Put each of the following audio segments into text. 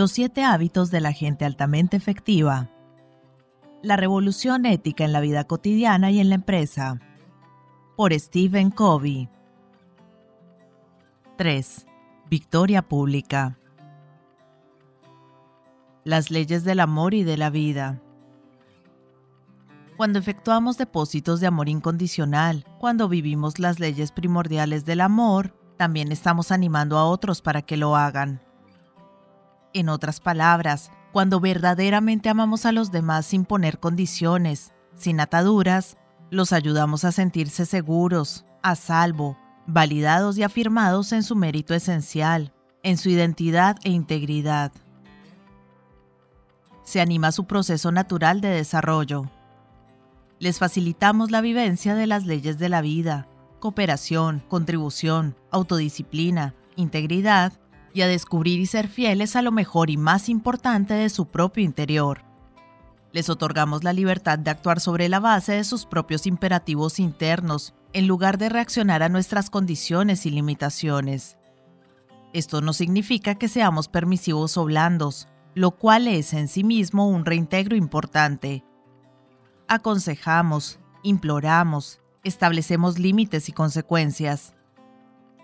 Los siete hábitos de la gente altamente efectiva. La revolución ética en la vida cotidiana y en la empresa. Por Stephen Covey. 3. Victoria pública. Las leyes del amor y de la vida. Cuando efectuamos depósitos de amor incondicional, cuando vivimos las leyes primordiales del amor, también estamos animando a otros para que lo hagan. En otras palabras, cuando verdaderamente amamos a los demás sin poner condiciones, sin ataduras, los ayudamos a sentirse seguros, a salvo, validados y afirmados en su mérito esencial, en su identidad e integridad. Se anima su proceso natural de desarrollo. Les facilitamos la vivencia de las leyes de la vida, cooperación, contribución, autodisciplina, integridad y a descubrir y ser fieles a lo mejor y más importante de su propio interior. Les otorgamos la libertad de actuar sobre la base de sus propios imperativos internos, en lugar de reaccionar a nuestras condiciones y limitaciones. Esto no significa que seamos permisivos o blandos, lo cual es en sí mismo un reintegro importante. Aconsejamos, imploramos, establecemos límites y consecuencias,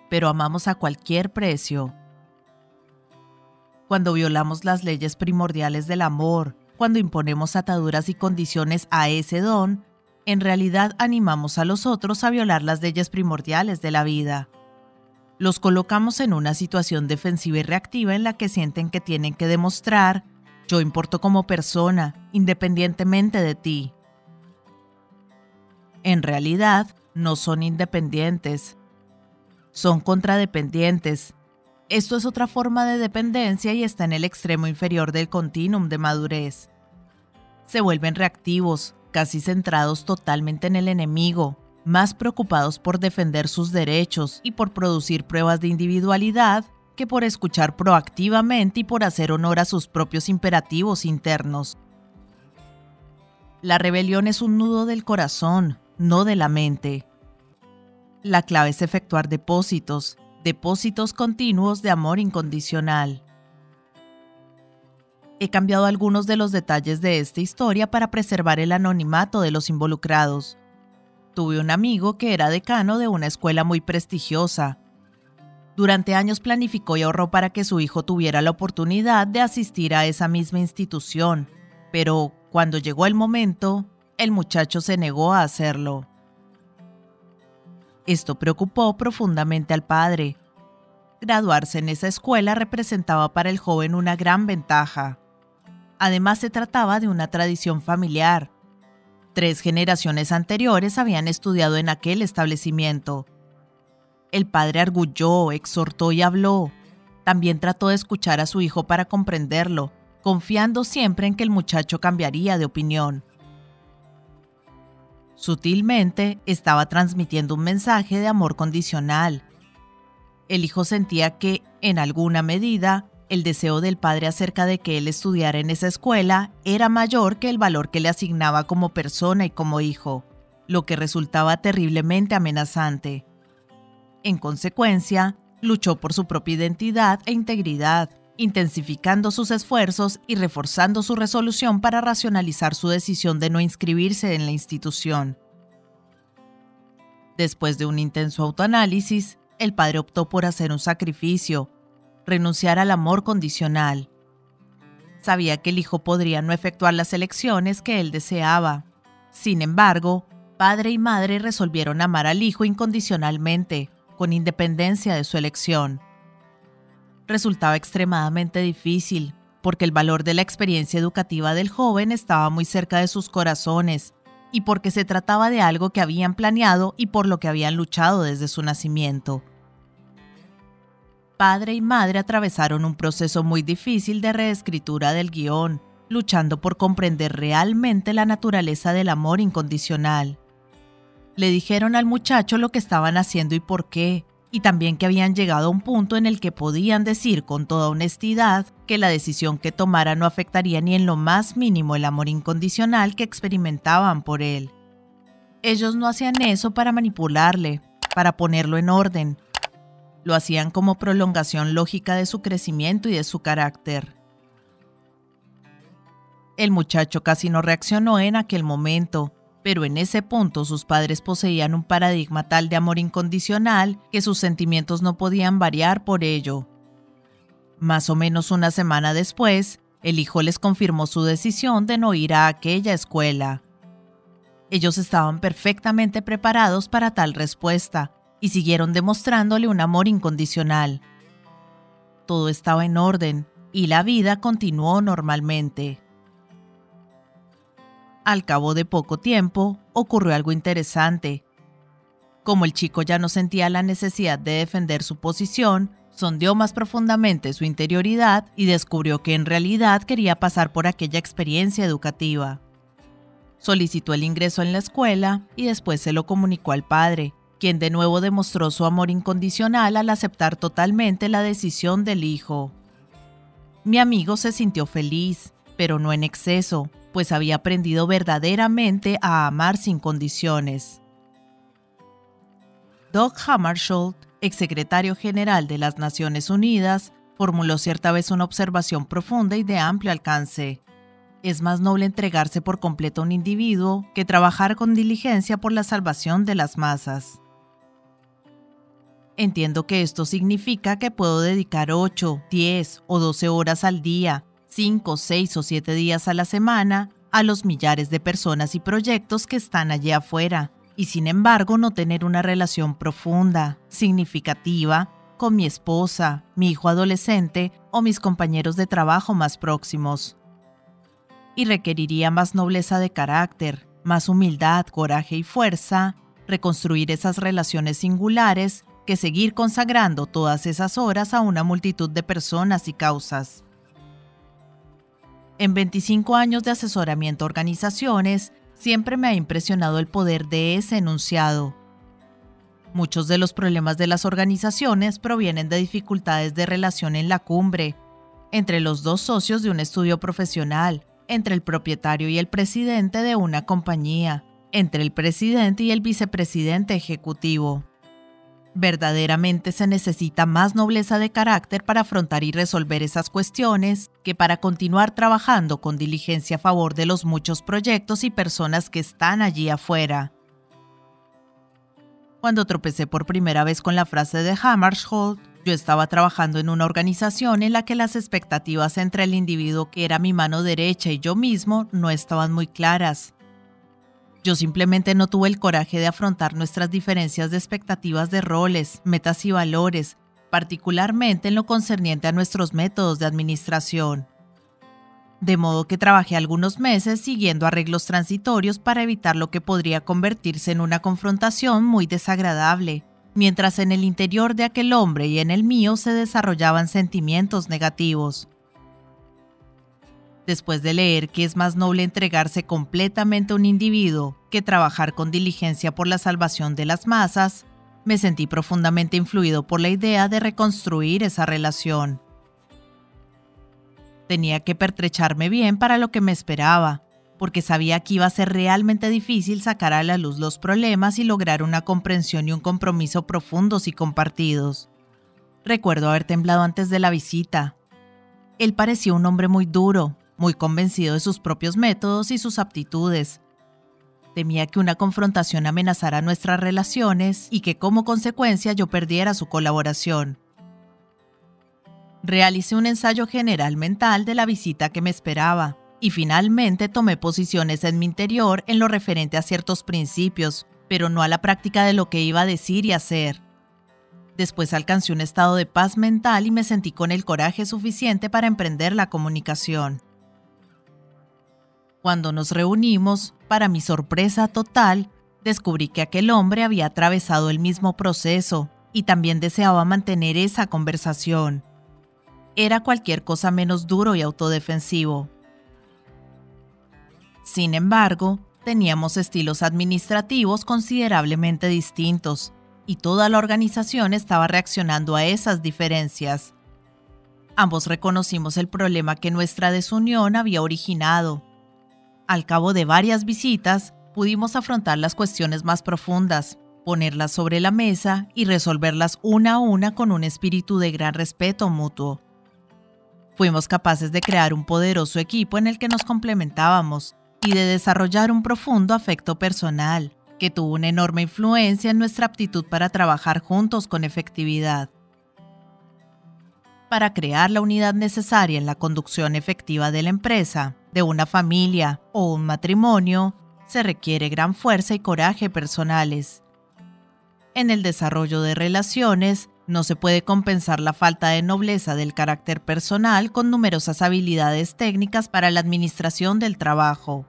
pero amamos a cualquier precio cuando violamos las leyes primordiales del amor, cuando imponemos ataduras y condiciones a ese don, en realidad animamos a los otros a violar las leyes primordiales de la vida. Los colocamos en una situación defensiva y reactiva en la que sienten que tienen que demostrar, yo importo como persona, independientemente de ti. En realidad, no son independientes. Son contradependientes, esto es otra forma de dependencia y está en el extremo inferior del continuum de madurez. Se vuelven reactivos, casi centrados totalmente en el enemigo, más preocupados por defender sus derechos y por producir pruebas de individualidad que por escuchar proactivamente y por hacer honor a sus propios imperativos internos. La rebelión es un nudo del corazón, no de la mente. La clave es efectuar depósitos, depósitos continuos de amor incondicional. He cambiado algunos de los detalles de esta historia para preservar el anonimato de los involucrados. Tuve un amigo que era decano de una escuela muy prestigiosa. Durante años planificó y ahorró para que su hijo tuviera la oportunidad de asistir a esa misma institución, pero cuando llegó el momento, el muchacho se negó a hacerlo. Esto preocupó profundamente al padre. Graduarse en esa escuela representaba para el joven una gran ventaja. Además se trataba de una tradición familiar. Tres generaciones anteriores habían estudiado en aquel establecimiento. El padre argulló, exhortó y habló. También trató de escuchar a su hijo para comprenderlo, confiando siempre en que el muchacho cambiaría de opinión. Sutilmente estaba transmitiendo un mensaje de amor condicional. El hijo sentía que, en alguna medida, el deseo del padre acerca de que él estudiara en esa escuela era mayor que el valor que le asignaba como persona y como hijo, lo que resultaba terriblemente amenazante. En consecuencia, luchó por su propia identidad e integridad, intensificando sus esfuerzos y reforzando su resolución para racionalizar su decisión de no inscribirse en la institución. Después de un intenso autoanálisis, el padre optó por hacer un sacrificio, renunciar al amor condicional. Sabía que el hijo podría no efectuar las elecciones que él deseaba. Sin embargo, padre y madre resolvieron amar al hijo incondicionalmente, con independencia de su elección resultaba extremadamente difícil, porque el valor de la experiencia educativa del joven estaba muy cerca de sus corazones, y porque se trataba de algo que habían planeado y por lo que habían luchado desde su nacimiento. Padre y madre atravesaron un proceso muy difícil de reescritura del guion, luchando por comprender realmente la naturaleza del amor incondicional. Le dijeron al muchacho lo que estaban haciendo y por qué, y también que habían llegado a un punto en el que podían decir con toda honestidad que la decisión que tomara no afectaría ni en lo más mínimo el amor incondicional que experimentaban por él. Ellos no hacían eso para manipularle, para ponerlo en orden. Lo hacían como prolongación lógica de su crecimiento y de su carácter. El muchacho casi no reaccionó en aquel momento, pero en ese punto sus padres poseían un paradigma tal de amor incondicional que sus sentimientos no podían variar por ello. Más o menos una semana después, el hijo les confirmó su decisión de no ir a aquella escuela. Ellos estaban perfectamente preparados para tal respuesta y siguieron demostrándole un amor incondicional. Todo estaba en orden y la vida continuó normalmente. Al cabo de poco tiempo, ocurrió algo interesante. Como el chico ya no sentía la necesidad de defender su posición, sondeó más profundamente su interioridad y descubrió que en realidad quería pasar por aquella experiencia educativa. Solicitó el ingreso en la escuela y después se lo comunicó al padre, quien de nuevo demostró su amor incondicional al aceptar totalmente la decisión del hijo. Mi amigo se sintió feliz, pero no en exceso, pues había aprendido verdaderamente a amar sin condiciones. Doug Hammarskjöld, exsecretario general de las Naciones Unidas, formuló cierta vez una observación profunda y de amplio alcance. Es más noble entregarse por completo a un individuo que trabajar con diligencia por la salvación de las masas. Entiendo que esto significa que puedo dedicar 8, 10 o 12 horas al día 5, 6 o 7 días a la semana a los millares de personas y proyectos que están allí afuera, y sin embargo no tener una relación profunda, significativa, con mi esposa, mi hijo adolescente o mis compañeros de trabajo más próximos. Y requeriría más nobleza de carácter, más humildad, coraje y fuerza, reconstruir esas relaciones singulares que seguir consagrando todas esas horas a una multitud de personas y causas. En 25 años de asesoramiento a organizaciones, siempre me ha impresionado el poder de ese enunciado. Muchos de los problemas de las organizaciones provienen de dificultades de relación en la cumbre, entre los dos socios de un estudio profesional, entre el propietario y el presidente de una compañía, entre el presidente y el vicepresidente ejecutivo. Verdaderamente se necesita más nobleza de carácter para afrontar y resolver esas cuestiones que para continuar trabajando con diligencia a favor de los muchos proyectos y personas que están allí afuera. Cuando tropecé por primera vez con la frase de Hammarskjöld, yo estaba trabajando en una organización en la que las expectativas entre el individuo que era mi mano derecha y yo mismo no estaban muy claras. Yo simplemente no tuve el coraje de afrontar nuestras diferencias de expectativas de roles, metas y valores, particularmente en lo concerniente a nuestros métodos de administración. De modo que trabajé algunos meses siguiendo arreglos transitorios para evitar lo que podría convertirse en una confrontación muy desagradable, mientras en el interior de aquel hombre y en el mío se desarrollaban sentimientos negativos. Después de leer que es más noble entregarse completamente a un individuo que trabajar con diligencia por la salvación de las masas, me sentí profundamente influido por la idea de reconstruir esa relación. Tenía que pertrecharme bien para lo que me esperaba, porque sabía que iba a ser realmente difícil sacar a la luz los problemas y lograr una comprensión y un compromiso profundos y compartidos. Recuerdo haber temblado antes de la visita. Él parecía un hombre muy duro, muy convencido de sus propios métodos y sus aptitudes. Temía que una confrontación amenazara nuestras relaciones y que como consecuencia yo perdiera su colaboración. Realicé un ensayo general mental de la visita que me esperaba y finalmente tomé posiciones en mi interior en lo referente a ciertos principios, pero no a la práctica de lo que iba a decir y hacer. Después alcancé un estado de paz mental y me sentí con el coraje suficiente para emprender la comunicación. Cuando nos reunimos, para mi sorpresa total, descubrí que aquel hombre había atravesado el mismo proceso y también deseaba mantener esa conversación. Era cualquier cosa menos duro y autodefensivo. Sin embargo, teníamos estilos administrativos considerablemente distintos, y toda la organización estaba reaccionando a esas diferencias. Ambos reconocimos el problema que nuestra desunión había originado al cabo de varias visitas, pudimos afrontar las cuestiones más profundas, ponerlas sobre la mesa y resolverlas una a una con un espíritu de gran respeto mutuo. Fuimos capaces de crear un poderoso equipo en el que nos complementábamos y de desarrollar un profundo afecto personal, que tuvo una enorme influencia en nuestra aptitud para trabajar juntos con efectividad. Para crear la unidad necesaria en la conducción efectiva de la empresa, de una familia o un matrimonio, se requiere gran fuerza y coraje personales. En el desarrollo de relaciones, no se puede compensar la falta de nobleza del carácter personal con numerosas habilidades técnicas para la administración del trabajo.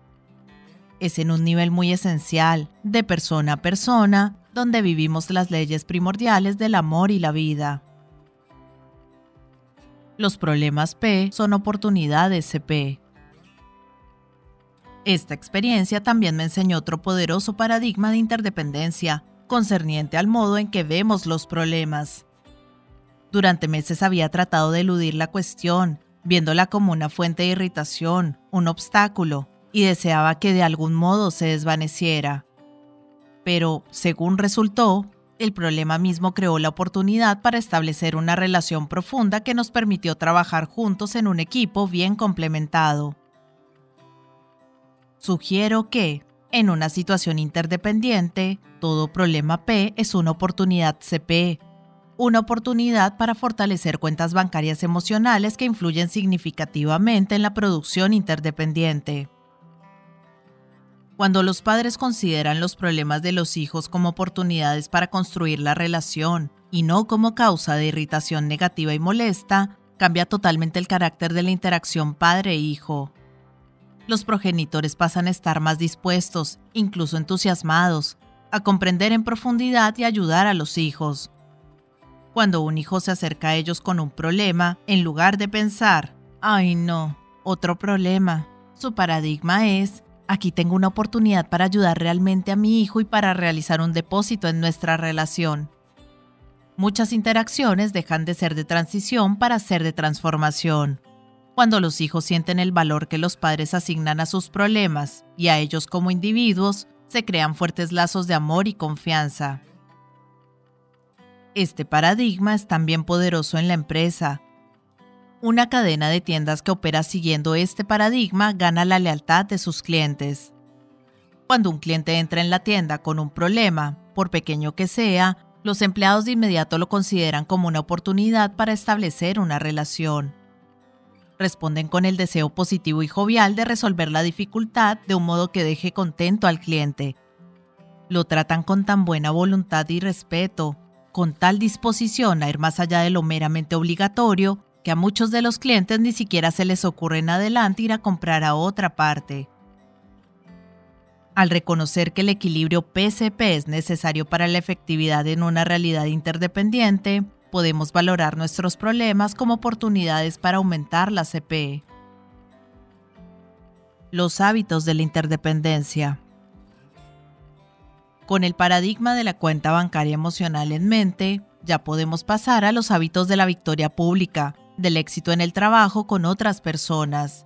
Es en un nivel muy esencial, de persona a persona, donde vivimos las leyes primordiales del amor y la vida. Los problemas P son oportunidades CP. Esta experiencia también me enseñó otro poderoso paradigma de interdependencia, concerniente al modo en que vemos los problemas. Durante meses había tratado de eludir la cuestión, viéndola como una fuente de irritación, un obstáculo, y deseaba que de algún modo se desvaneciera. Pero, según resultó, el problema mismo creó la oportunidad para establecer una relación profunda que nos permitió trabajar juntos en un equipo bien complementado. Sugiero que, en una situación interdependiente, todo problema P es una oportunidad CP, una oportunidad para fortalecer cuentas bancarias emocionales que influyen significativamente en la producción interdependiente. Cuando los padres consideran los problemas de los hijos como oportunidades para construir la relación y no como causa de irritación negativa y molesta, cambia totalmente el carácter de la interacción padre-hijo los progenitores pasan a estar más dispuestos, incluso entusiasmados, a comprender en profundidad y ayudar a los hijos. Cuando un hijo se acerca a ellos con un problema, en lugar de pensar, ay no, otro problema, su paradigma es, aquí tengo una oportunidad para ayudar realmente a mi hijo y para realizar un depósito en nuestra relación. Muchas interacciones dejan de ser de transición para ser de transformación. Cuando los hijos sienten el valor que los padres asignan a sus problemas y a ellos como individuos, se crean fuertes lazos de amor y confianza. Este paradigma es también poderoso en la empresa. Una cadena de tiendas que opera siguiendo este paradigma gana la lealtad de sus clientes. Cuando un cliente entra en la tienda con un problema, por pequeño que sea, los empleados de inmediato lo consideran como una oportunidad para establecer una relación responden con el deseo positivo y jovial de resolver la dificultad de un modo que deje contento al cliente. Lo tratan con tan buena voluntad y respeto, con tal disposición a ir más allá de lo meramente obligatorio, que a muchos de los clientes ni siquiera se les ocurre en adelante ir a comprar a otra parte. Al reconocer que el equilibrio PCP es necesario para la efectividad en una realidad interdependiente, podemos valorar nuestros problemas como oportunidades para aumentar la CPE. Los hábitos de la interdependencia. Con el paradigma de la cuenta bancaria emocional en mente, ya podemos pasar a los hábitos de la victoria pública, del éxito en el trabajo con otras personas.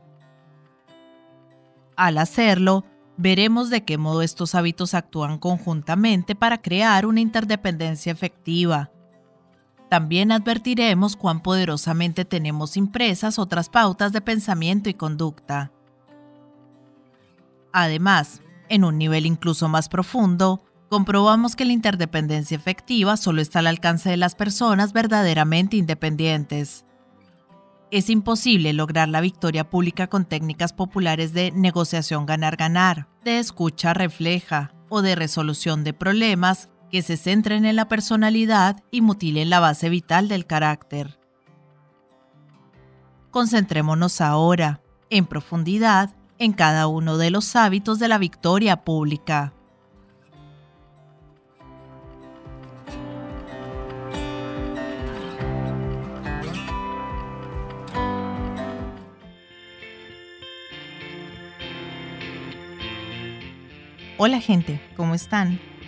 Al hacerlo, veremos de qué modo estos hábitos actúan conjuntamente para crear una interdependencia efectiva, también advertiremos cuán poderosamente tenemos impresas otras pautas de pensamiento y conducta. Además, en un nivel incluso más profundo, comprobamos que la interdependencia efectiva solo está al alcance de las personas verdaderamente independientes. Es imposible lograr la victoria pública con técnicas populares de negociación ganar-ganar, de escucha refleja o de resolución de problemas que se centren en la personalidad y mutilen la base vital del carácter. Concentrémonos ahora, en profundidad, en cada uno de los hábitos de la victoria pública. Hola gente, ¿cómo están?